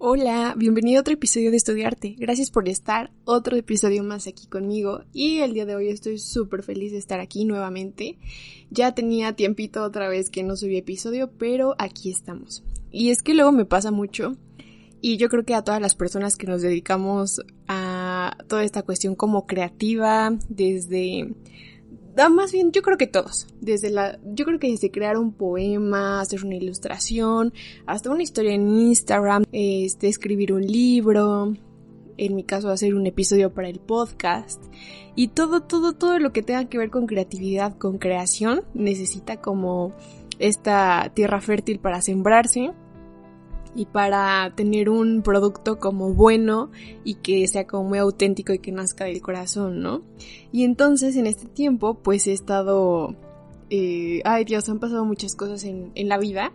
Hola, bienvenido a otro episodio de Estudiarte. Gracias por estar otro episodio más aquí conmigo y el día de hoy estoy súper feliz de estar aquí nuevamente. Ya tenía tiempito otra vez que no subí episodio, pero aquí estamos. Y es que luego me pasa mucho y yo creo que a todas las personas que nos dedicamos a toda esta cuestión como creativa, desde más bien, yo creo que todos. Desde la, yo creo que desde crear un poema, hacer una ilustración, hasta una historia en Instagram, este, escribir un libro, en mi caso hacer un episodio para el podcast. Y todo, todo, todo lo que tenga que ver con creatividad, con creación, necesita como esta tierra fértil para sembrarse y para tener un producto como bueno y que sea como muy auténtico y que nazca del corazón, ¿no? Y entonces en este tiempo pues he estado... Eh, ay Dios, han pasado muchas cosas en, en la vida.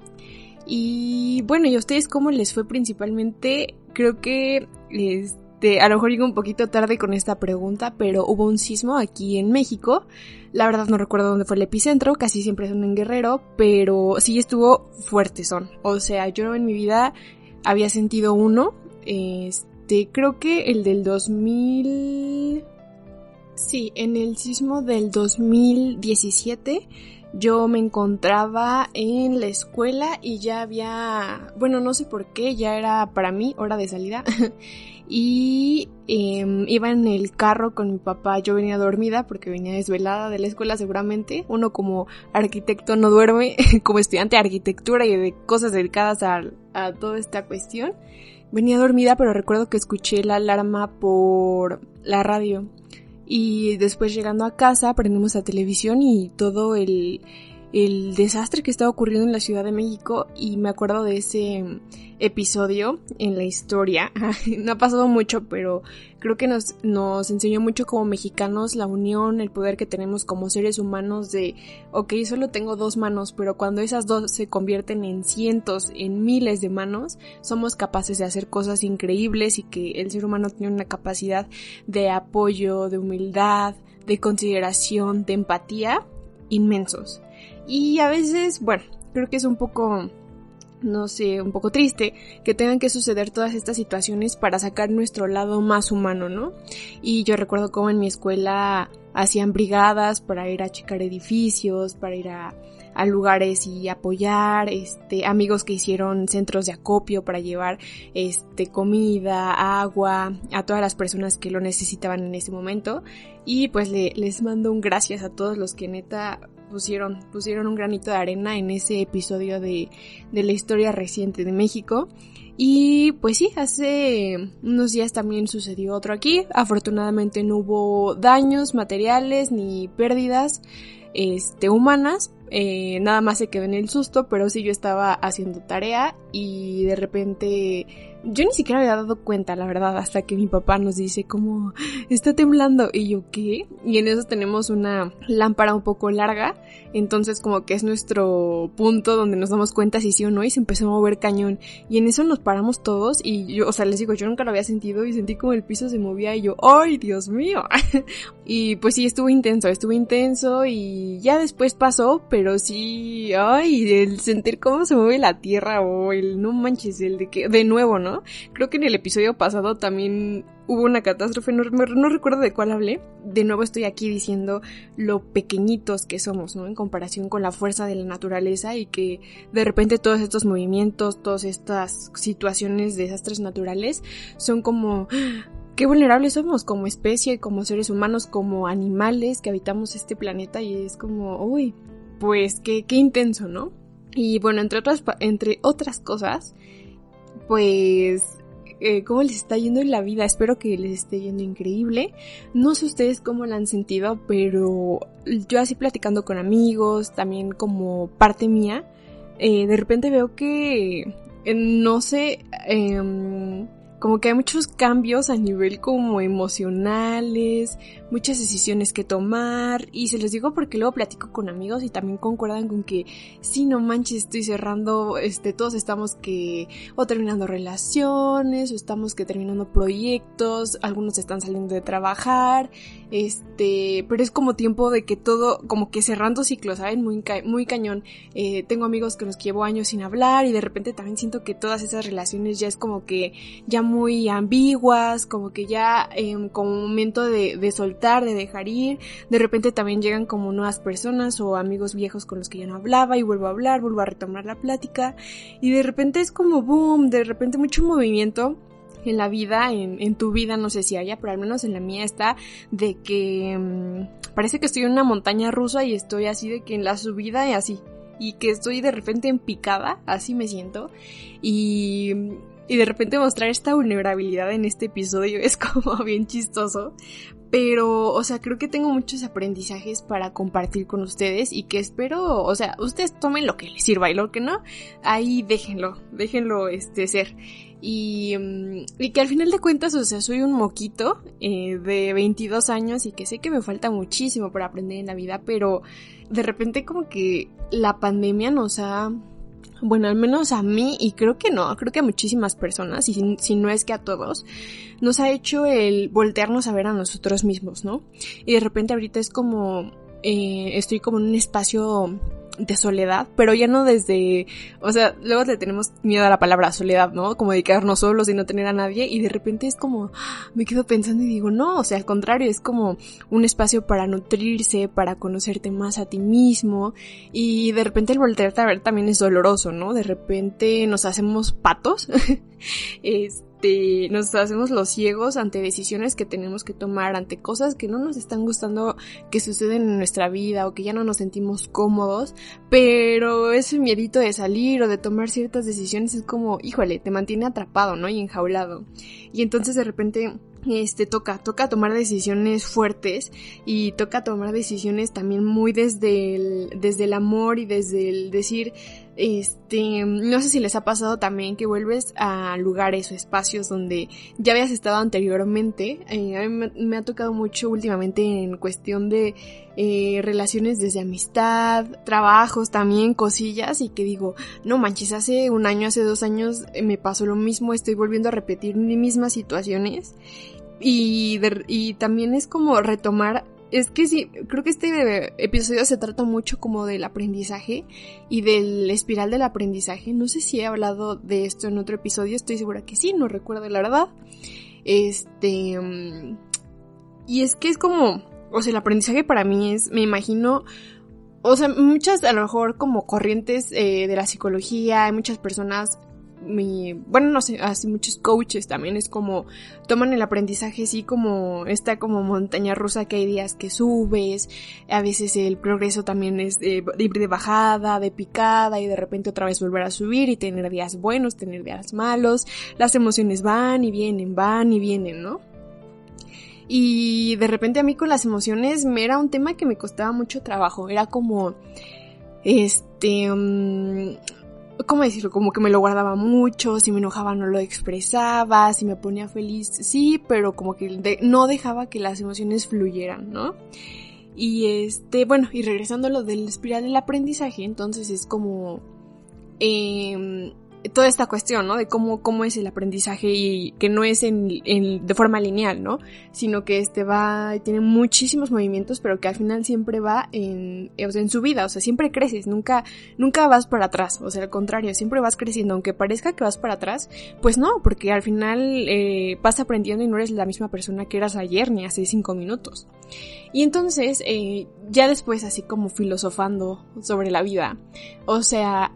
Y bueno, ¿y a ustedes cómo les fue principalmente? Creo que este, a lo mejor llego un poquito tarde con esta pregunta, pero hubo un sismo aquí en México. La verdad no recuerdo dónde fue el epicentro, casi siempre son en Guerrero, pero sí estuvo fuerte son. O sea, yo en mi vida había sentido uno. Este, creo que el del 2000... Sí, en el sismo del 2017 yo me encontraba en la escuela y ya había, bueno, no sé por qué, ya era para mí hora de salida. y em, iba en el carro con mi papá, yo venía dormida porque venía desvelada de la escuela seguramente, uno como arquitecto no duerme, como estudiante de arquitectura y de cosas dedicadas a, a toda esta cuestión, venía dormida pero recuerdo que escuché la alarma por la radio. Y después llegando a casa prendimos la televisión y todo el el desastre que estaba ocurriendo en la Ciudad de México y me acuerdo de ese episodio en la historia. no ha pasado mucho, pero creo que nos, nos enseñó mucho como mexicanos la unión, el poder que tenemos como seres humanos de, ok, solo tengo dos manos, pero cuando esas dos se convierten en cientos, en miles de manos, somos capaces de hacer cosas increíbles y que el ser humano tiene una capacidad de apoyo, de humildad, de consideración, de empatía inmensos. Y a veces, bueno, creo que es un poco, no sé, un poco triste que tengan que suceder todas estas situaciones para sacar nuestro lado más humano, ¿no? Y yo recuerdo cómo en mi escuela hacían brigadas para ir a checar edificios, para ir a, a lugares y apoyar, este, amigos que hicieron centros de acopio para llevar, este, comida, agua, a todas las personas que lo necesitaban en ese momento. Y pues le, les mando un gracias a todos los que neta pusieron, pusieron un granito de arena en ese episodio de, de la historia reciente de México. Y pues sí, hace unos días también sucedió otro aquí. Afortunadamente no hubo daños materiales ni pérdidas este, humanas. Eh, nada más se quedó en el susto, pero sí yo estaba haciendo tarea y de repente yo ni siquiera había dado cuenta, la verdad, hasta que mi papá nos dice como está temblando y yo qué. Y en eso tenemos una lámpara un poco larga, entonces como que es nuestro punto donde nos damos cuenta si sí o no y se empezó a mover cañón. Y en eso nos paramos todos y yo, o sea, les digo, yo nunca lo había sentido y sentí como el piso se movía y yo, ¡ay, Dios mío! y pues sí, estuvo intenso, estuvo intenso y ya después pasó, pero sí, ay, el sentir cómo se mueve la tierra o el no manches, el de que, de nuevo, ¿no? Creo que en el episodio pasado también hubo una catástrofe, no, no, recuerdo de cuál hablé. De nuevo estoy aquí diciendo lo pequeñitos que somos, ¿no? En comparación con la fuerza de la naturaleza y que de repente todos estos movimientos, todas estas situaciones, desastres naturales, son como qué vulnerables somos como especie, como seres humanos, como animales que habitamos este planeta y es como, uy, pues qué, qué intenso, ¿no? Y bueno, entre otras, entre otras cosas, pues eh, cómo les está yendo en la vida. Espero que les esté yendo increíble. No sé ustedes cómo la han sentido, pero yo así platicando con amigos, también como parte mía, eh, de repente veo que eh, no sé, em, como que hay muchos cambios a nivel como emocionales, muchas decisiones que tomar y se los digo porque luego platico con amigos y también concuerdan con que si no manches estoy cerrando, este, todos estamos que o terminando relaciones o estamos que terminando proyectos, algunos están saliendo de trabajar, este, pero es como tiempo de que todo, como que cerrando ciclos, ¿saben? Muy, muy cañón. Eh, tengo amigos que los llevo años sin hablar y de repente también siento que todas esas relaciones ya es como que ya muy ambiguas, como que ya eh, como momento de, de soltar, de dejar ir. De repente también llegan como nuevas personas o amigos viejos con los que ya no hablaba y vuelvo a hablar, vuelvo a retomar la plática y de repente es como boom, de repente mucho movimiento en la vida, en, en, tu vida, no sé si haya, pero al menos en la mía está de que mmm, parece que estoy en una montaña rusa y estoy así de que en la subida y así, y que estoy de repente en picada, así me siento, y, y de repente mostrar esta vulnerabilidad en este episodio es como bien chistoso, pero, o sea, creo que tengo muchos aprendizajes para compartir con ustedes y que espero, o sea, ustedes tomen lo que les sirva y lo que no, ahí déjenlo, déjenlo este ser. Y, y que al final de cuentas, o sea, soy un moquito eh, de 22 años y que sé que me falta muchísimo para aprender en la vida, pero de repente como que la pandemia nos ha bueno, al menos a mí, y creo que no, creo que a muchísimas personas, y si, si, no es que a todos, nos ha hecho el voltearnos a ver a nosotros mismos, ¿no? Y de repente ahorita es como, eh, estoy como en un espacio de soledad, pero ya no desde, o sea, luego le tenemos miedo a la palabra soledad, ¿no? Como de quedarnos solos y no tener a nadie y de repente es como, me quedo pensando y digo, no, o sea, al contrario, es como un espacio para nutrirse, para conocerte más a ti mismo y de repente el voltearte a ver también es doloroso, ¿no? De repente nos hacemos patos, este nos hacemos los ciegos ante decisiones que tenemos que tomar, ante cosas que no nos están gustando que suceden en nuestra vida o que ya no nos sentimos cómodos, pero ese miedito de salir o de tomar ciertas decisiones es como, híjole, te mantiene atrapado, ¿no? Y enjaulado. Y entonces de repente este toca, toca tomar decisiones fuertes y toca tomar decisiones también muy desde desde el amor y desde el decir, este, no sé si les ha pasado también que vuelves a lugares o espacios donde ya habías estado anteriormente. Eh, a mí me, ha tocado mucho últimamente en cuestión de eh, relaciones desde amistad, trabajos también, cosillas y que digo, no manches, hace un año, hace dos años eh, me pasó lo mismo, estoy volviendo a repetir mis mismas situaciones y, y también es como retomar es que sí, creo que este episodio se trata mucho como del aprendizaje y del espiral del aprendizaje. No sé si he hablado de esto en otro episodio, estoy segura que sí, no recuerdo la verdad. Este... Y es que es como, o sea, el aprendizaje para mí es, me imagino, o sea, muchas a lo mejor como corrientes eh, de la psicología, hay muchas personas mi, bueno, no sé, así muchos coaches también es como toman el aprendizaje así como esta como montaña rusa que hay días que subes, a veces el progreso también es de, de bajada, de picada y de repente otra vez volver a subir y tener días buenos, tener días malos, las emociones van y vienen, van y vienen, ¿no? Y de repente a mí con las emociones me era un tema que me costaba mucho trabajo, era como este um, ¿cómo decirlo? Como que me lo guardaba mucho, si me enojaba no lo expresaba, si me ponía feliz, sí, pero como que no dejaba que las emociones fluyeran, ¿no? Y este, bueno, y regresando a lo del espiral del aprendizaje, entonces es como eh, toda esta cuestión, ¿no? De cómo, cómo es el aprendizaje y que no es en, en, de forma lineal, ¿no? Sino que este va, tiene muchísimos movimientos, pero que al final siempre va en, o sea, en su vida, o sea, siempre creces, nunca, nunca vas para atrás, o sea, al contrario, siempre vas creciendo, aunque parezca que vas para atrás, pues no, porque al final eh, vas aprendiendo y no eres la misma persona que eras ayer ni hace cinco minutos. Y entonces, eh, ya después así como filosofando sobre la vida, o sea,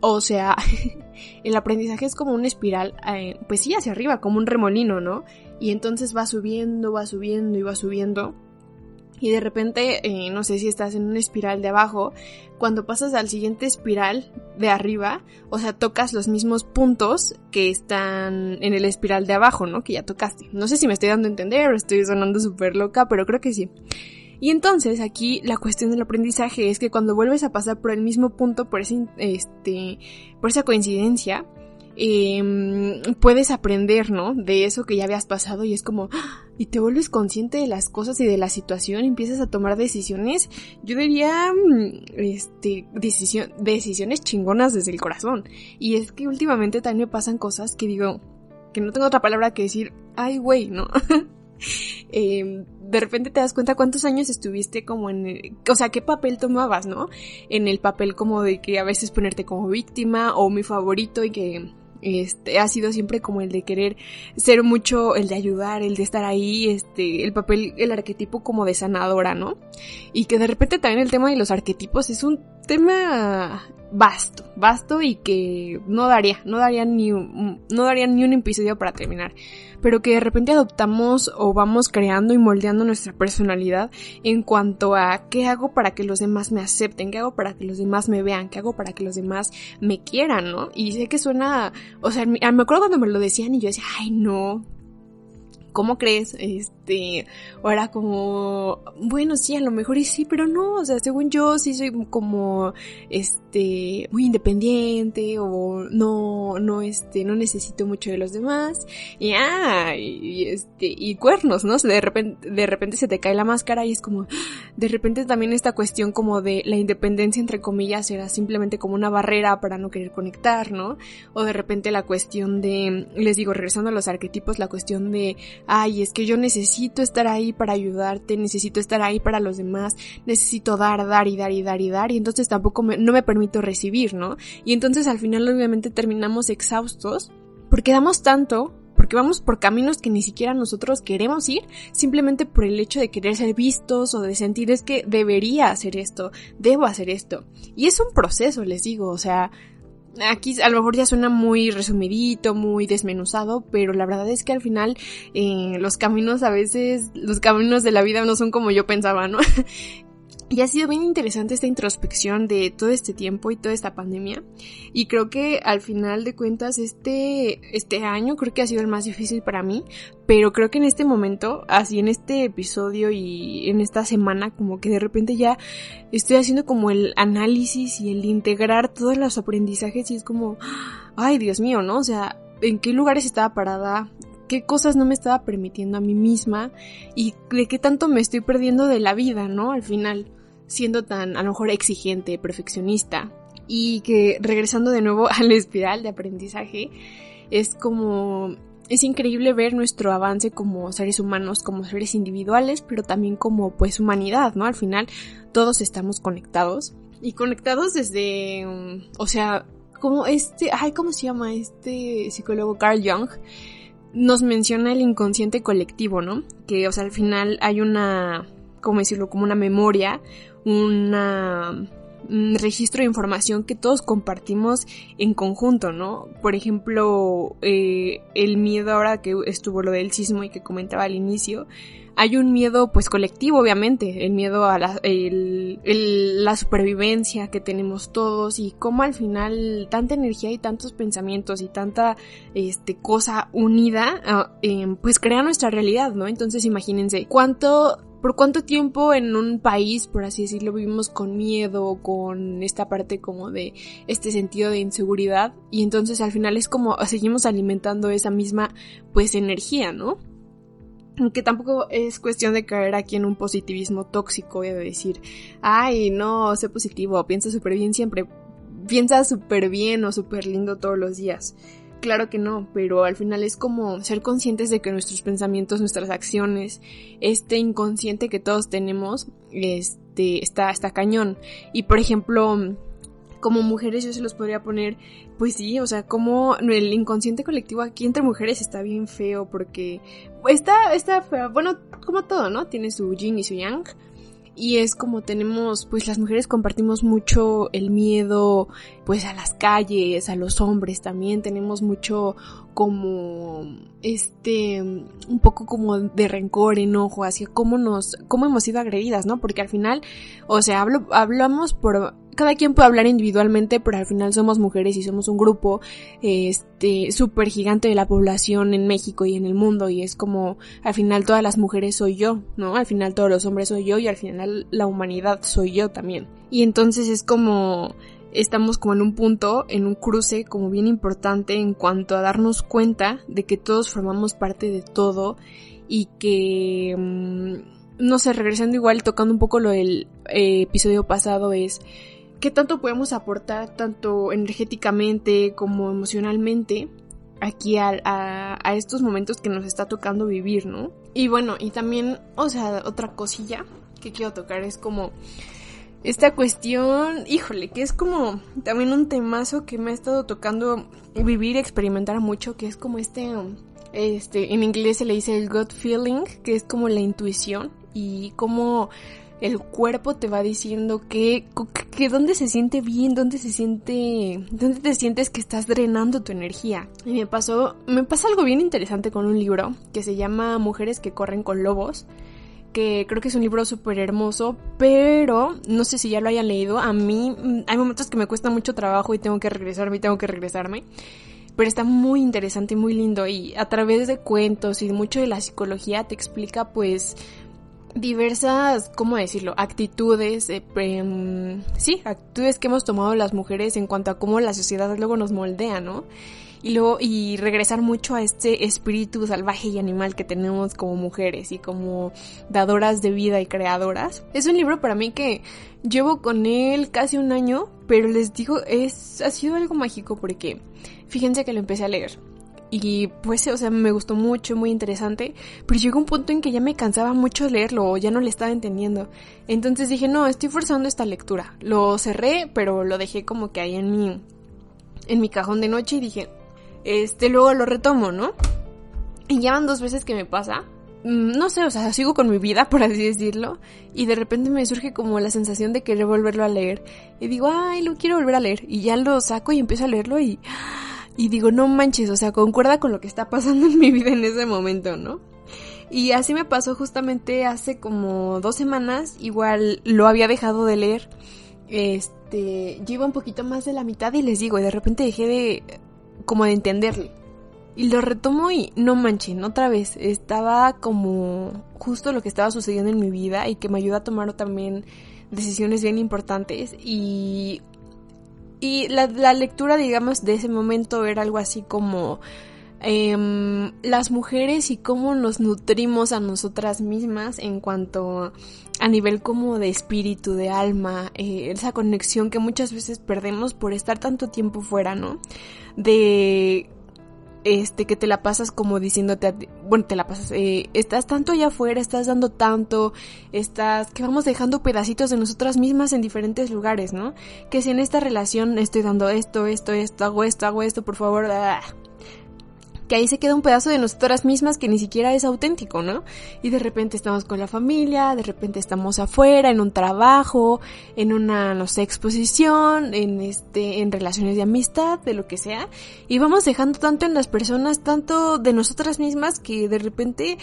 o sea, el aprendizaje es como una espiral, eh, pues sí, hacia arriba, como un remolino, ¿no? Y entonces va subiendo, va subiendo y va subiendo. Y de repente, eh, no sé si estás en una espiral de abajo, cuando pasas al siguiente espiral de arriba, o sea, tocas los mismos puntos que están en el espiral de abajo, ¿no? Que ya tocaste. No sé si me estoy dando a entender o estoy sonando súper loca, pero creo que sí. Y entonces aquí la cuestión del aprendizaje es que cuando vuelves a pasar por el mismo punto, por ese, este, por esa coincidencia, em, puedes aprender, ¿no? De eso que ya habías pasado y es como, ¡ah! y te vuelves consciente de las cosas y de la situación, empiezas a tomar decisiones, yo diría, mm, este, decisión, decisiones chingonas desde el corazón. Y es que últimamente también me pasan cosas que digo, que no tengo otra palabra que decir, ay, güey, ¿no? eh, de repente te das cuenta cuántos años estuviste como en, el, o sea, qué papel tomabas, ¿no? En el papel como de que a veces ponerte como víctima o mi favorito y que este ha sido siempre como el de querer ser mucho el de ayudar, el de estar ahí, este el papel el arquetipo como de sanadora, ¿no? Y que de repente también el tema de los arquetipos es un tema vasto, vasto y que no daría, no daría ni un, no daría ni un episodio para terminar, pero que de repente adoptamos o vamos creando y moldeando nuestra personalidad en cuanto a qué hago para que los demás me acepten, qué hago para que los demás me vean, qué hago para que los demás me quieran, ¿no? Y sé que suena, o sea, me acuerdo cuando me lo decían y yo decía, ay no, ¿cómo crees? Este, o era como, bueno, sí, a lo mejor y sí, pero no, o sea, según yo sí soy como, este, muy independiente o no, no, este, no necesito mucho de los demás y, ah, y, este, y cuernos, ¿no? De repente, de repente se te cae la máscara y es como, de repente también esta cuestión como de la independencia entre comillas era simplemente como una barrera para no querer conectar, ¿no? O de repente la cuestión de, les digo, regresando a los arquetipos, la cuestión de ay, es que yo necesito estar ahí para ayudarte, necesito estar ahí para los demás, necesito dar, dar y dar y dar y dar, y entonces tampoco me, no me permito recibir, ¿no? Y entonces al final obviamente terminamos exhaustos porque damos tanto porque vamos por caminos que ni siquiera nosotros queremos ir, simplemente por el hecho de querer ser vistos o de sentir es que debería hacer esto, debo hacer esto. Y es un proceso, les digo, o sea, aquí a lo mejor ya suena muy resumidito, muy desmenuzado, pero la verdad es que al final eh, los caminos a veces, los caminos de la vida no son como yo pensaba, ¿no? Y ha sido bien interesante esta introspección de todo este tiempo y toda esta pandemia. Y creo que al final de cuentas este, este año creo que ha sido el más difícil para mí. Pero creo que en este momento, así en este episodio y en esta semana, como que de repente ya estoy haciendo como el análisis y el integrar todos los aprendizajes y es como, ay Dios mío, ¿no? O sea, en qué lugares estaba parada, qué cosas no me estaba permitiendo a mí misma y de qué tanto me estoy perdiendo de la vida, ¿no? Al final siendo tan a lo mejor exigente, perfeccionista y que regresando de nuevo a la espiral de aprendizaje es como es increíble ver nuestro avance como seres humanos, como seres individuales, pero también como pues humanidad, ¿no? Al final todos estamos conectados y conectados desde, o sea, como este, ay, ¿cómo se llama este psicólogo Carl Jung? Nos menciona el inconsciente colectivo, ¿no? Que, o sea, al final hay una, ¿cómo decirlo? Como una memoria, una un registro de información que todos compartimos en conjunto, ¿no? Por ejemplo, eh, el miedo ahora que estuvo lo del sismo y que comentaba al inicio, hay un miedo pues colectivo obviamente, el miedo a la, la supervivencia que tenemos todos y cómo al final tanta energía y tantos pensamientos y tanta este, cosa unida ah, em, pues crea nuestra realidad, ¿no? Entonces imagínense cuánto por cuánto tiempo en un país, por así decirlo, vivimos con miedo, con esta parte como de este sentido de inseguridad y entonces al final es como seguimos alimentando esa misma pues energía, ¿no? que tampoco es cuestión de caer aquí en un positivismo tóxico y de decir, ay, no, sé positivo, piensa súper bien siempre, piensa súper bien o súper lindo todos los días. Claro que no, pero al final es como ser conscientes de que nuestros pensamientos, nuestras acciones, este inconsciente que todos tenemos, este, está, está cañón. Y por ejemplo, como mujeres yo se los podría poner, pues sí, o sea, como el inconsciente colectivo aquí entre mujeres está bien feo porque está, está feo, bueno, como todo, ¿no? Tiene su yin y su yang y es como tenemos, pues las mujeres compartimos mucho el miedo, pues a las calles, a los hombres también, tenemos mucho como, este, un poco como de rencor, enojo hacia cómo nos, cómo hemos sido agredidas, ¿no? Porque al final, o sea, hablo, hablamos por cada quien puede hablar individualmente, pero al final somos mujeres y somos un grupo este súper gigante de la población en México y en el mundo y es como al final todas las mujeres soy yo, ¿no? Al final todos los hombres soy yo y al final la humanidad soy yo también. Y entonces es como estamos como en un punto, en un cruce como bien importante en cuanto a darnos cuenta de que todos formamos parte de todo y que, mm, no sé, regresando igual, tocando un poco lo del eh, episodio pasado es qué tanto podemos aportar tanto energéticamente como emocionalmente aquí a, estos momentos que nos está tocando vivir, ¿no? Y bueno, y también, o sea, otra cosilla que quiero tocar es como esta cuestión, híjole, que es como también un temazo que me ha estado tocando vivir experimentar mucho, que es como este, este, en inglés se le dice el gut feeling, que es como la intuición y como el cuerpo te va diciendo que, dónde se siente bien, dónde se siente, dónde te sientes que estás drenando tu energía. Y me pasó, me pasa algo bien interesante con un libro que se llama Mujeres que corren con lobos que creo que es un libro súper hermoso, pero no sé si ya lo hayan leído. A mí mm, hay momentos que me cuesta mucho trabajo y tengo que regresarme y tengo que regresarme. Pero está muy interesante y muy lindo y a través de cuentos y mucho de la psicología te explica pues diversas, ¿cómo decirlo? Actitudes, eh, em, sí, actitudes que hemos tomado las mujeres en cuanto a cómo la sociedad luego nos moldea, ¿no? Y luego, y regresar mucho a este espíritu salvaje y animal que tenemos como mujeres y como dadoras de vida y creadoras. Es un libro para mí que llevo con él casi un año, pero les digo, es, ha sido algo mágico porque fíjense que lo empecé a leer y pues, o sea, me gustó mucho, muy interesante, pero llegó un punto en que ya me cansaba mucho leerlo o ya no le estaba entendiendo. Entonces dije, no, estoy forzando esta lectura. Lo cerré, pero lo dejé como que ahí en mi, en mi cajón de noche y dije, este, luego lo retomo, ¿no? Y ya van dos veces que me pasa. Mm, no sé, o sea, sigo con mi vida, por así decirlo, y de repente me surge como la sensación de querer volverlo a leer. Y digo, ay, lo quiero volver a leer. Y ya lo saco y empiezo a leerlo y y digo, no manches, o sea, concuerda con lo que está pasando en mi vida en ese momento, ¿no? Y así me pasó justamente hace como dos semanas, igual lo había dejado de leer, este, llevo un poquito más de la mitad y les digo, y de repente dejé de, como de entenderle. Y lo retomo y no manchen, otra vez, estaba como justo lo que estaba sucediendo en mi vida y que me ayuda a tomar también decisiones bien importantes y y la, lectura, digamos, de ese momento era algo así como em, las mujeres y cómo nos nutrimos a nosotras mismas en cuanto a nivel como de espíritu, de alma, eh, esa conexión que muchas veces perdemos por estar tanto tiempo fuera, ¿no? De este, que te la pasas como diciéndote, bueno, te la pasas, eh, estás tanto allá afuera, estás dando tanto, estás, que vamos dejando pedacitos de nosotras mismas en diferentes lugares, ¿no? Que si en esta relación estoy dando esto, esto, esto, hago esto, hago esto, por favor, ah, que ahí se queda un pedazo de nosotras mismas que ni siquiera es auténtico, ¿no? Y de repente estamos con la familia, de repente estamos afuera, en un trabajo, en una, no sé, exposición, en este, en relaciones de amistad, de lo que sea, y vamos dejando tanto en las personas, tanto de nosotras mismas, que de repente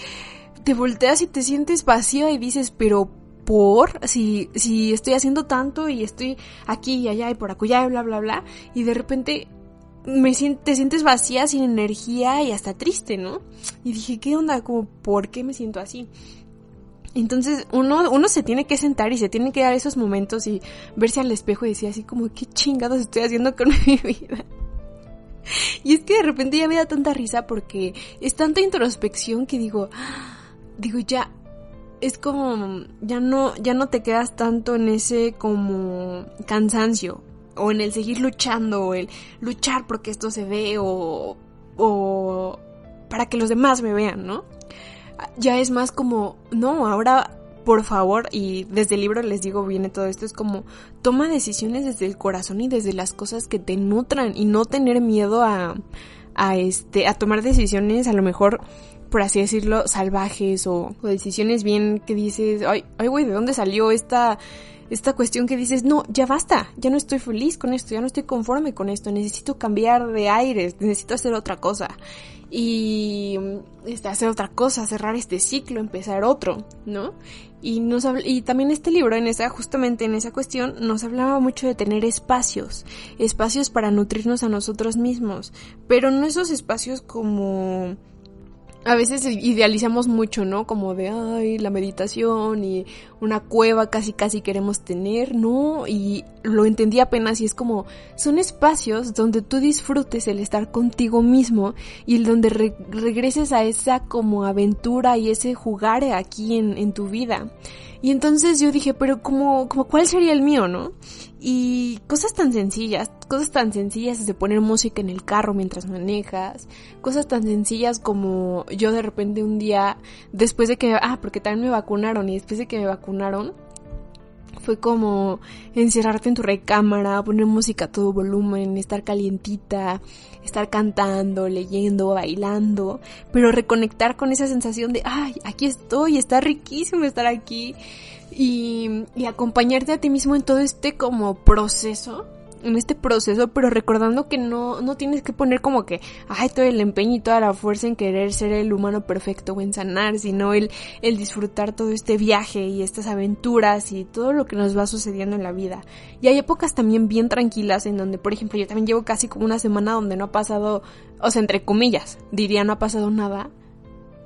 te volteas y te sientes vacía y dices, pero por si, si estoy haciendo tanto y estoy aquí y allá y por acullá y bla bla bla y de repente me te sientes vacía, sin energía y hasta triste, ¿no? Y dije, ¿qué onda? Como, ¿por qué me siento así? Entonces uno, uno se tiene que sentar y se tiene que dar esos momentos y verse al espejo y decir así como, ¿qué chingados estoy haciendo con mi vida? Y es que de repente ya me da tanta risa porque es tanta introspección que digo, digo ya, es como, ya no, ya no te quedas tanto en ese como cansancio o en el seguir luchando, o el luchar porque esto se ve, o, o para que los demás me vean, ¿no? Ya es más como, no, ahora por favor, y desde el libro les digo, viene todo esto, es como toma decisiones desde el corazón y desde las cosas que te nutran y no tener miedo a, a este, a tomar decisiones a lo mejor, por así decirlo, salvajes o, o decisiones bien que dices, ay, ay güey, ¿de dónde salió esta, esta cuestión que dices, no, ya basta, ya no estoy feliz con esto, ya no estoy conforme con esto, necesito cambiar de aires, necesito hacer otra cosa. Y este, hacer otra cosa, cerrar este ciclo, empezar otro, ¿no? Y, nos y también este libro, en esa, justamente en esa cuestión, nos hablaba mucho de tener espacios, espacios para nutrirnos a nosotros mismos, pero no esos espacios como a veces idealizamos mucho, ¿no? Como de, ay, la meditación y una cueva casi casi queremos tener, ¿no? Y lo entendí apenas y es como, son espacios donde tú disfrutes el estar contigo mismo y donde regreses a esa como aventura y ese jugar aquí en, en tu vida. Y entonces yo dije, pero como, cuál sería el mío, ¿no? Y cosas tan sencillas, cosas tan sencillas desde poner música en el carro mientras manejas, cosas tan sencillas como yo de repente un día, después de que, ah, porque también me vacunaron y después de que me vacunaron, fue como encerrarte en tu recámara, poner música a todo volumen, estar calientita, estar cantando, leyendo, bailando, pero reconectar con esa sensación de, ay, aquí estoy, está riquísimo estar aquí y, y acompañarte a ti mismo en todo este como proceso en este proceso, pero recordando que no, no tienes que poner como que, ay, todo el empeño y toda la fuerza en querer ser el humano perfecto o en sanar, sino el, el disfrutar todo este viaje y estas aventuras y todo lo que nos va sucediendo en la vida. Y hay épocas también bien tranquilas en donde, por ejemplo, yo también llevo casi como una semana donde no ha pasado, o sea, entre comillas, diría no ha pasado nada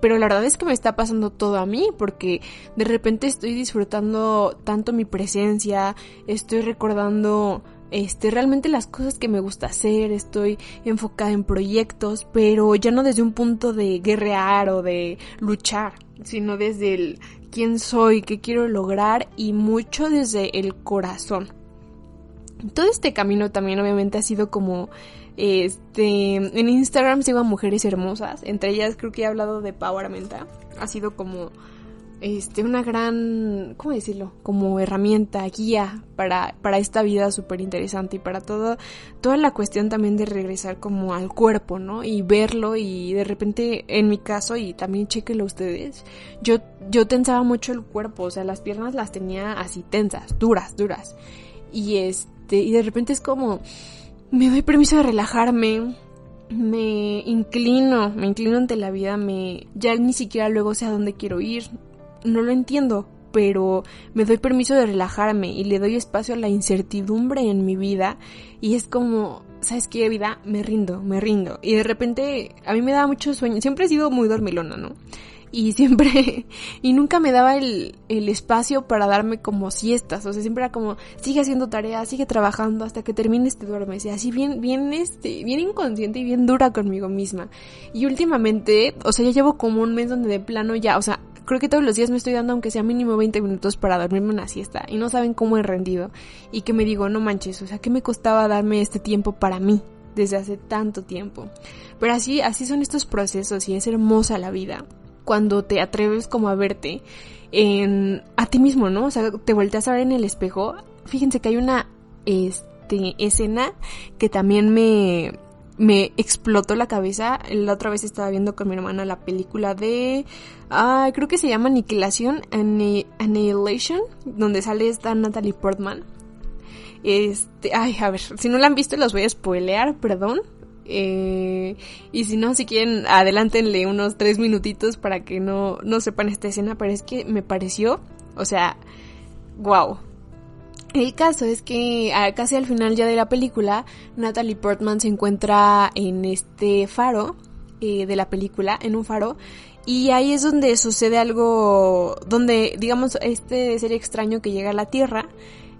pero la verdad es que me está pasando todo a mí porque de repente estoy disfrutando tanto mi presencia, estoy recordando este, realmente las cosas que me gusta hacer, estoy enfocada en proyectos, pero ya no desde un punto de guerrear o de luchar, sino desde el quién soy, qué quiero lograr y mucho desde el corazón. Todo este camino también obviamente ha sido como este en Instagram sigo a mujeres hermosas, entre ellas creo que he hablado de Pau Aramenta, ha sido como este, una gran, ¿cómo decirlo? Como herramienta, guía para, para esta vida súper interesante y para todo, toda la cuestión también de regresar como al cuerpo, ¿no? Y verlo y de repente, en mi caso, y también chequenlo ustedes, yo, yo tensaba mucho el cuerpo, o sea, las piernas las tenía así tensas, duras, duras. Y este, y de repente es como, me doy permiso de relajarme, me inclino, me inclino ante la vida, me ya ni siquiera luego sé a dónde quiero ir, no lo entiendo, pero me doy permiso de relajarme y le doy espacio a la incertidumbre en mi vida y es como, ¿sabes qué vida? Me rindo, me rindo. Y de repente a mí me da mucho sueño, siempre he sido muy dormilona, ¿no? Y siempre, y nunca me daba el, el espacio para darme como siestas, o sea, siempre era como, sigue haciendo tareas, sigue trabajando hasta que termines te duermes, y así bien, bien, este, bien inconsciente y bien dura conmigo misma. Y últimamente, o sea, ya llevo como un mes donde de plano ya, o sea, creo que todos los días me estoy dando aunque sea mínimo 20 minutos para dormirme una siesta y no saben cómo he rendido y que me digo, no manches, o sea, ¿qué me costaba darme este tiempo para mí desde hace tanto tiempo? Pero así, así son estos procesos y es hermosa la vida cuando te atreves como a verte en a ti mismo, ¿no? O sea, te volteas a ver en el espejo. Fíjense que hay una este escena que también me me explotó la cabeza. La otra vez estaba viendo con mi hermana la película de... Ah, creo que se llama Aniquilación, Annihilation, donde sale esta Natalie Portman. Este, ay, a ver, si no la han visto los voy a spoilear, perdón. Eh, y si no, si quieren, adelántenle unos tres minutitos para que no, no sepan esta escena, pero es que me pareció, o sea, wow, el caso es que casi al final ya de la película, Natalie Portman se encuentra en este faro eh, de la película, en un faro, y ahí es donde sucede algo, donde digamos este ser extraño que llega a la Tierra,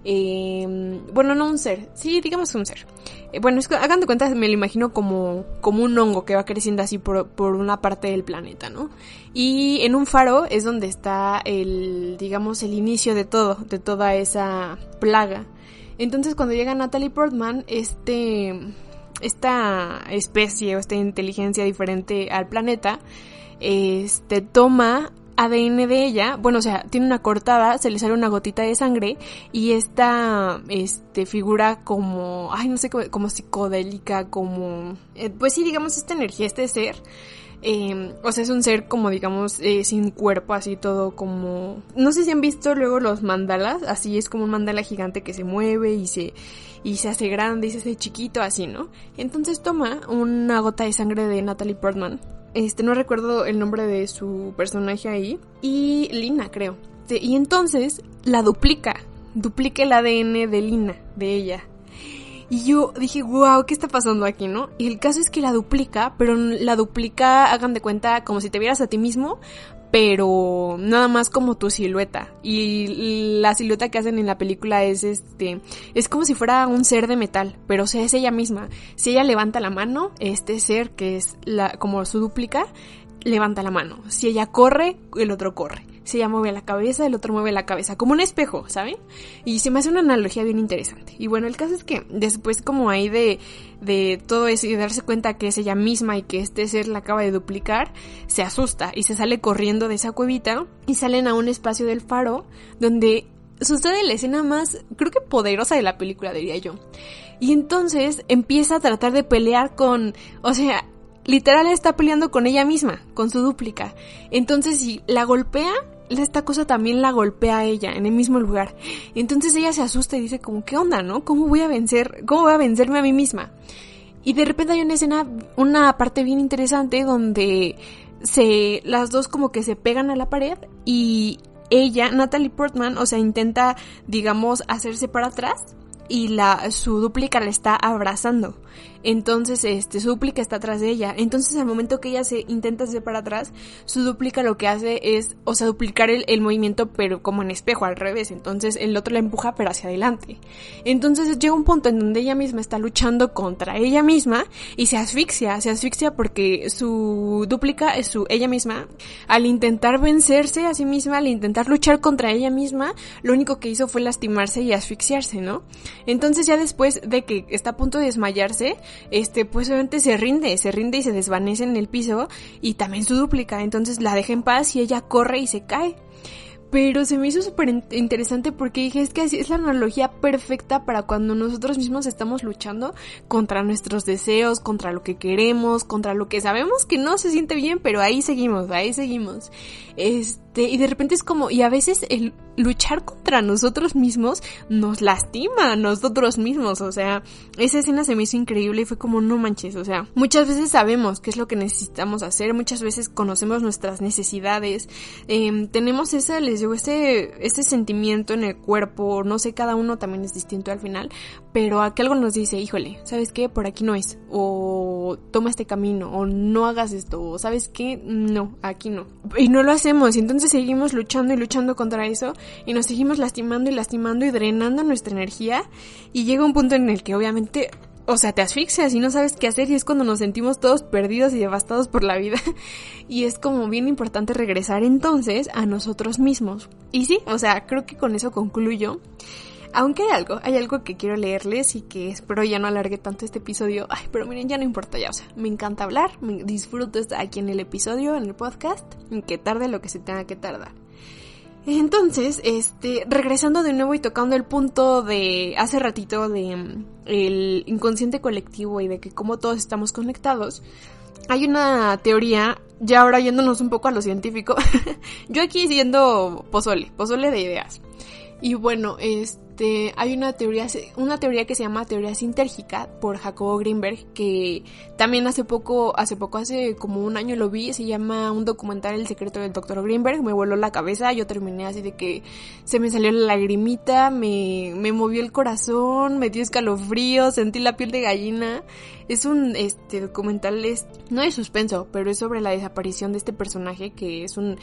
eh, bueno, no un ser, sí, digamos un ser. Eh, bueno, que, hagan de cuenta, me lo imagino como, como un hongo que va creciendo así por, por una parte del planeta, ¿no? Y en un faro es donde está el, digamos, el inicio de todo, de toda esa plaga. Entonces cuando llega Natalie Portman, este, esta especie o esta inteligencia diferente al planeta, este, toma ADN de ella, bueno, o sea, tiene una cortada, se le sale una gotita de sangre y esta este, figura como, ay, no sé, como, psicodélica, como, eh, pues sí, digamos, esta energía, este ser, eh, o sea, es un ser como, digamos, eh, sin cuerpo, así todo como... No sé si han visto luego los mandalas, así es como un mandala gigante que se mueve y se, y se hace grande y se hace chiquito, así, ¿no? Entonces toma una gota de sangre de Natalie Portman este, no recuerdo el nombre de su personaje ahí. Y Lina, creo. Y entonces la duplica. Duplica el ADN de Lina, de ella. Y yo dije, wow, ¿qué está pasando aquí, no? Y el caso es que la duplica, pero la duplica, hagan de cuenta, como si te vieras a ti mismo, pero nada más como tu silueta. Y la silueta que hacen en la película es este, es como si fuera un ser de metal, pero o sea, es ella misma. Si ella levanta la mano, este ser que es la, como su dúplica, levanta la mano. Si ella corre, el otro corre. Si ella mueve la cabeza, el otro mueve la cabeza, como un espejo, ¿saben? Y se me hace una analogía bien interesante. Y bueno, el caso es que después como ahí de, de todo eso y darse cuenta que es ella misma y que este ser la acaba de duplicar, se asusta y se sale corriendo de esa cuevita y salen a un espacio del faro donde sucede la escena más, creo que poderosa de la película, diría yo. Y entonces empieza a tratar de pelear con, o sea, literal está peleando con ella misma, con su dúplica. Entonces si la golpea, esta cosa también la golpea a ella en el mismo lugar. Entonces ella se asusta y dice como, ¿qué onda, no? ¿Cómo voy a vencer? ¿Cómo voy a vencerme a mí misma? Y de repente hay una escena, una parte bien interesante donde se, las dos como que se pegan a la pared y ella, Natalie Portman, o sea, intenta, digamos, hacerse para atrás y la, su dúplica la está abrazando. Entonces, este, su dúplica está atrás de ella. Entonces, al momento que ella se intenta hacer para atrás, su dúplica lo que hace es, o sea, duplicar el, movimiento, pero como en espejo, al revés. Entonces, el otro la empuja, pero hacia adelante. Entonces, llega un punto en donde ella misma está luchando contra ella misma y se asfixia, se asfixia porque su dúplica es su, ella misma, al intentar vencerse a sí misma, al intentar luchar contra ella misma, lo único que hizo fue lastimarse y asfixiarse, ¿no? Entonces, ya después de que está a punto de desmayarse, este, pues obviamente se rinde, se rinde y se desvanece en el piso y también su dúplica, entonces la deja en paz y ella corre y se cae. Pero se me hizo súper interesante porque dije, es que así es la analogía perfecta para cuando nosotros mismos estamos luchando contra nuestros deseos, contra lo que queremos, contra lo que sabemos que no se siente bien, pero ahí seguimos, ahí seguimos. Este, y de repente es como, y a veces el luchar contra nosotros mismos nos lastima a nosotros mismos. O sea, esa escena se me hizo increíble y fue como no manches. O sea, muchas veces sabemos qué es lo que necesitamos hacer, muchas veces conocemos nuestras necesidades, eh, tenemos ese, les digo, ese, ese sentimiento en el cuerpo, no sé, cada uno también es distinto al final, pero a que algo nos dice, híjole, ¿sabes qué? Por aquí no es, o toma este camino, o no hagas esto, o ¿sabes qué? No, aquí no. Y no lo hacemos, y entonces seguimos luchando y luchando contra eso, y nos seguimos lastimando y lastimando y drenando nuestra energía y llega un punto en el que obviamente o sea, te asfixias y no sabes qué hacer y es cuando nos sentimos todos perdidos y devastados por la vida. y es como bien importante regresar entonces a nosotros mismos. Y sí, o sea, creo que con eso concluyo. Aunque hay algo, hay algo que quiero leerles y que espero ya no alargue tanto este episodio. Ay, pero miren, ya no importa ya, o sea, me encanta hablar, me disfruto estar aquí en el episodio, en el podcast, que tarde lo que se tenga que tardar. Entonces, este, regresando de nuevo y tocando el punto de hace ratito de mm, el inconsciente colectivo y de que cómo todos estamos conectados, hay una teoría, ya ahora yéndonos un poco a lo científico, yo aquí siendo pozole, pozole de ideas. Y bueno, este este, hay una teoría, una teoría que se llama teoría sintérgica por Jacobo Greenberg, que también hace poco, hace poco, hace como un año lo vi, se llama un documental El secreto del doctor Greenberg, me voló la cabeza, yo terminé así de que se me salió la lagrimita, me, me movió el corazón, me dio escalofrío, sentí la piel de gallina. Es un este documental, es, no es suspenso, pero es sobre la desaparición de este personaje que es un,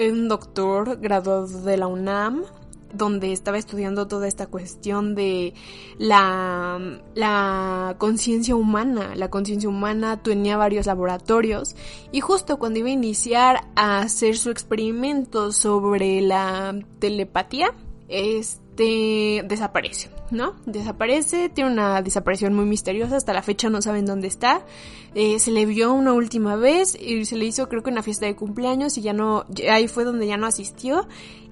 un doctor graduado de la UNAM, donde estaba estudiando toda esta cuestión de la, la conciencia humana. La conciencia humana tenía varios laboratorios y justo cuando iba a iniciar a hacer su experimento sobre la telepatía, este desaparece, ¿no? Desaparece, tiene una desaparición muy misteriosa, hasta la fecha no saben dónde está. Eh, se le vio una última vez y se le hizo creo que una fiesta de cumpleaños y ya no, ahí fue donde ya no asistió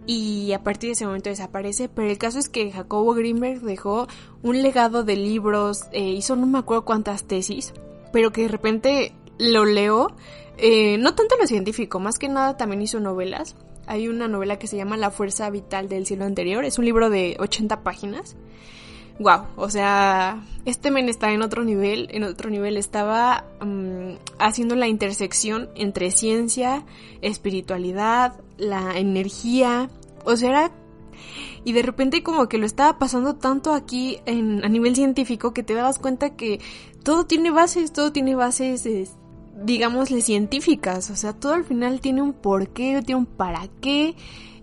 y a partir de ese momento desaparece, pero el caso es que Jacobo Greenberg dejó un legado de libros, eh, hizo no me acuerdo cuántas tesis, pero que de repente lo leo, eh, no tanto lo científico, más que nada también hizo novelas. Hay una novela que se llama La Fuerza Vital del Cielo Anterior, es un libro de 80 páginas. Wow, o sea, este men está en otro nivel, en otro nivel estaba mm, haciendo la intersección entre ciencia, espiritualidad, la energía, o sea. Y de repente como que lo estaba pasando tanto aquí en, a nivel científico que te dabas cuenta que todo tiene bases, todo tiene bases digámosle, científicas. O sea, todo al final tiene un porqué, tiene un para qué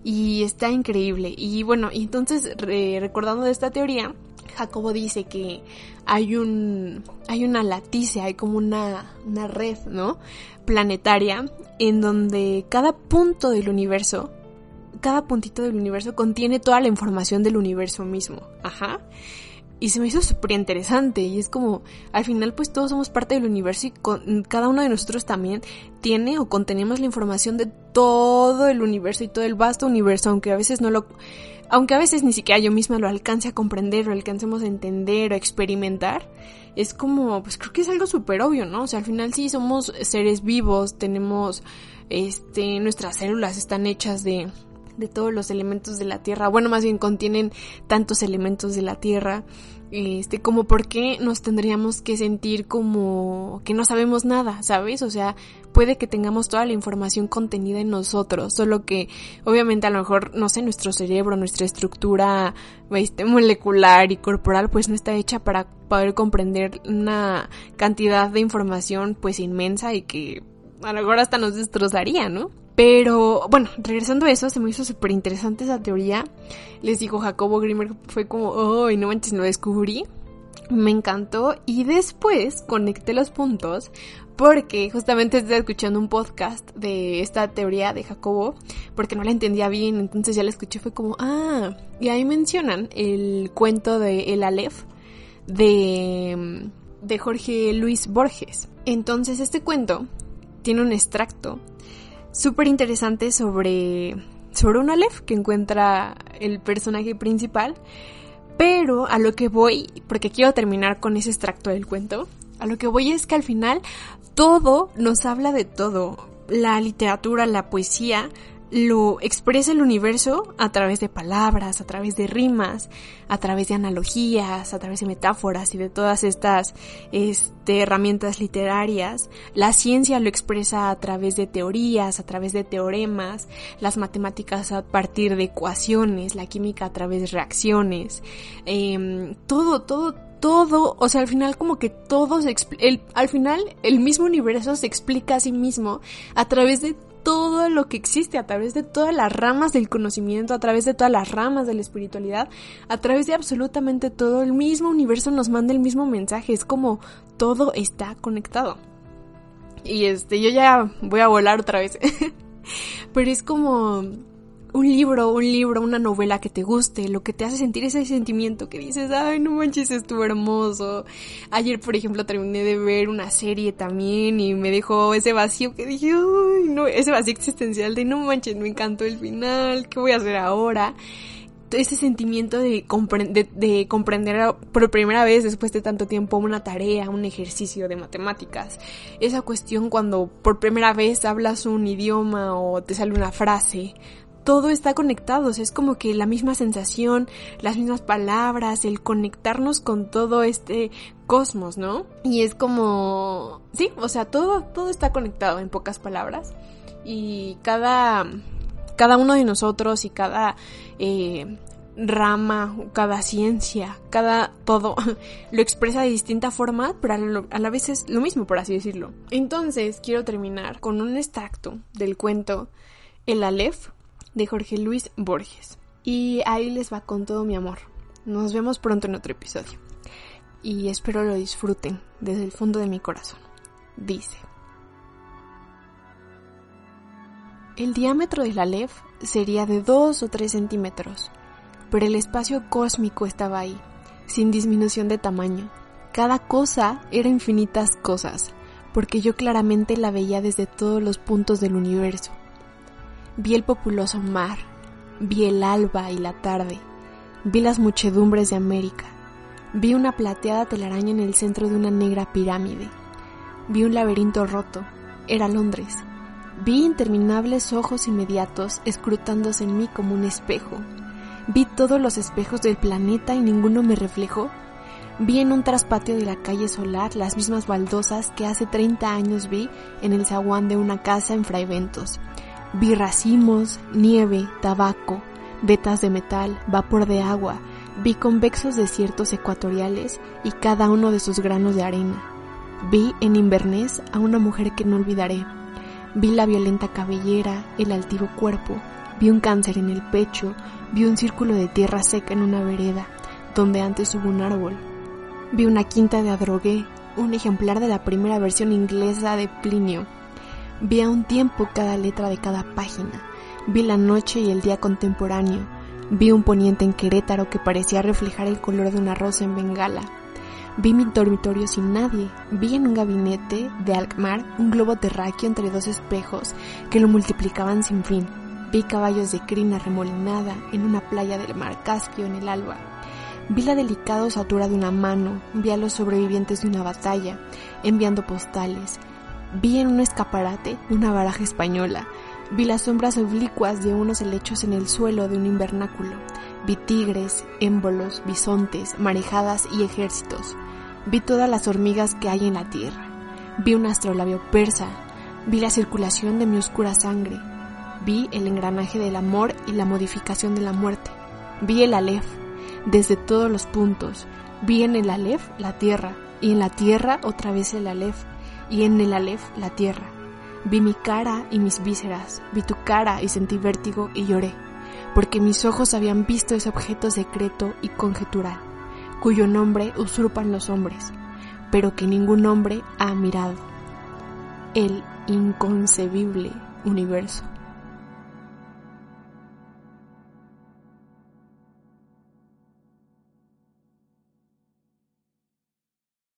y está increíble. Y bueno, y entonces recordando de esta teoría, Jacobo dice que hay un hay una latice, hay como una, una red, ¿no? planetaria en donde cada punto del universo, cada puntito del universo contiene toda la información del universo mismo. Ajá. Y se me hizo súper interesante y es como, al final pues todos somos parte del universo y cada uno de nosotros también tiene o contenemos la información de todo el universo y todo el vasto universo, aunque a veces no lo, aunque a veces ni siquiera yo misma lo alcance a comprender o alcancemos a entender o experimentar, es como, pues creo que es algo súper obvio, ¿no? O sea, al final sí somos seres vivos, tenemos, este, nuestras células están hechas de, de todos los elementos de la Tierra. Bueno, más bien contienen tantos elementos de la Tierra. Este, como por qué nos tendríamos que sentir como que no sabemos nada, ¿sabes? O sea, puede que tengamos toda la información contenida en nosotros, solo que obviamente a lo mejor, no sé, nuestro cerebro, nuestra estructura este, molecular y corporal pues no está hecha para poder comprender una cantidad de información pues inmensa y que a lo mejor hasta nos destrozaría, ¿no? Pero bueno, regresando a eso, se me hizo súper interesante esa teoría. Les digo, Jacobo Grimmer fue como, oh, no manches, lo descubrí. Me encantó y después conecté los puntos porque justamente estoy escuchando un podcast de esta teoría de Jacobo porque no la entendía bien, entonces ya la escuché fue como, ah, y ahí mencionan el cuento de El Aleph de, de Jorge Luis Borges. Entonces este cuento tiene un extracto súper interesante sobre, sobre un Aleph que encuentra el personaje principal. Pero a lo que voy, porque quiero terminar con ese extracto del cuento, a lo que voy es que al final todo nos habla de todo. La literatura, la poesía, lo expresa el universo a través de palabras, a través de rimas, a través de analogías, a través de metáforas y de todas estas este, herramientas literarias. La ciencia lo expresa a través de teorías, a través de teoremas, las matemáticas a partir de ecuaciones, la química a través de reacciones, em, todo, todo, todo, o sea, al final como que todo se el, al final el mismo universo se explica a sí mismo a través de todo lo que existe, a través de todas las ramas del conocimiento, a través de todas las ramas de la espiritualidad, a través de absolutamente todo, el mismo universo nos manda el mismo mensaje, es como todo está conectado. Y este, yo ya voy a volar otra vez. Pero es como un libro, un libro, una novela que te guste, lo que te hace sentir ese sentimiento que dices, ay, no manches, estuvo hermoso. Ayer, por ejemplo, terminé de ver una serie también y me dejó ese vacío que dije, ay, no, ese vacío existencial de no manches, me encantó el final, ¿qué voy a hacer ahora? ese sentimiento de, de, comprender por primera vez después de tanto tiempo una tarea, un ejercicio de matemáticas. Esa cuestión cuando por primera vez hablas un idioma o te sale una frase todo está conectado, o sea, es como que la misma sensación, las mismas palabras, el conectarnos con todo este cosmos, ¿no? Y es como, sí, o sea, todo, todo está conectado en pocas palabras y cada, cada uno de nosotros y cada eh, rama, cada ciencia, cada todo lo expresa de distinta forma, pero a, la vez es lo mismo, por así decirlo. Entonces, quiero terminar con un extracto del cuento El Aleph de Jorge Luis Borges. Y ahí les va con todo mi amor. Nos vemos pronto en otro episodio. Y espero lo disfruten desde el fondo de mi corazón. Dice. El diámetro del Aleph sería de 2 o 3 centímetros, pero el espacio cósmico estaba ahí, sin disminución de tamaño. Cada cosa era infinitas cosas, porque yo claramente la veía desde todos los puntos del universo Vi el populoso mar, vi el alba y la tarde, vi las muchedumbres de América, vi una plateada telaraña en el centro de una negra pirámide, vi un laberinto roto, era Londres, vi interminables ojos inmediatos escrutándose en mí como un espejo, vi todos los espejos del planeta y ninguno me reflejó, Vi en un traspatio de la calle Solar las mismas baldosas que hace 30 años vi en el zaguán de una casa en Fraiventos, Vi racimos, nieve, tabaco, vetas de metal, vapor de agua, vi convexos desiertos ecuatoriales y cada uno de sus granos de arena. Vi en Inverness a una mujer que no olvidaré. Vi la violenta cabellera, el altivo cuerpo, vi un cáncer en el pecho, vi un círculo de tierra seca en una vereda, donde antes hubo un árbol. Vi una quinta de Adrogué, un ejemplar de la primera versión inglesa de Plinio. Vi a un tiempo cada letra de cada página. Vi la noche y el día contemporáneo. Vi un poniente en Querétaro que parecía reflejar el color de una rosa en Bengala. Vi mi dormitorio sin nadie. Vi en un gabinete de Alkmaar un globo terráqueo entre dos espejos que lo multiplicaban sin fin. Vi caballos de crina remolinada en una playa del mar Caspio en el alba. Vi la delicada osatura de una mano, vi a los sobrevivientes de una batalla, enviando postales. Vi en un escaparate una baraja española. Vi las sombras oblicuas de unos helechos en el suelo de un invernáculo. Vi tigres, émbolos, bisontes, marejadas y ejércitos. Vi todas las hormigas que hay en la tierra. Vi un astrolabio persa. Vi la circulación de mi oscura sangre. Vi el engranaje del amor y la modificación de la muerte. Vi el Aleph, desde todos los puntos. Vi en el Aleph la tierra, y en la tierra otra vez el Aleph, y en el Aleph la tierra. Vi mi cara y mis vísceras, vi tu cara y sentí vértigo y lloré, porque mis ojos habían visto ese objeto secreto y conjetural, cuyo nombre usurpan los hombres, pero que ningún hombre ha mirado. El inconcebible universo.